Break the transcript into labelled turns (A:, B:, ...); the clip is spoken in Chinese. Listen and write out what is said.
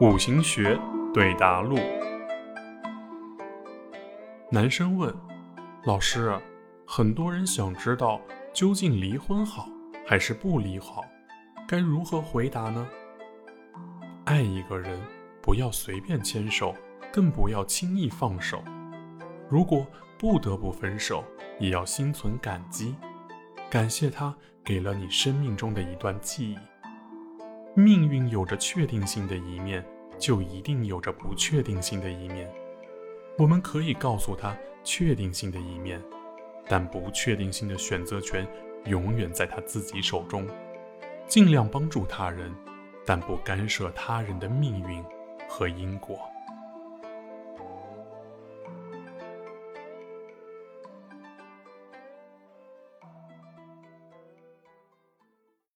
A: 五行学对答录。男生问：“老师，很多人想知道究竟离婚好还是不离好，该如何回答呢？”爱一个人，不要随便牵手，更不要轻易放手。如果不得不分手，也要心存感激，感谢他给了你生命中的一段记忆。命运有着确定性的一面，就一定有着不确定性的一面。我们可以告诉他确定性的一面，但不确定性的选择权永远在他自己手中。尽量帮助他人，但不干涉他人的命运和因果。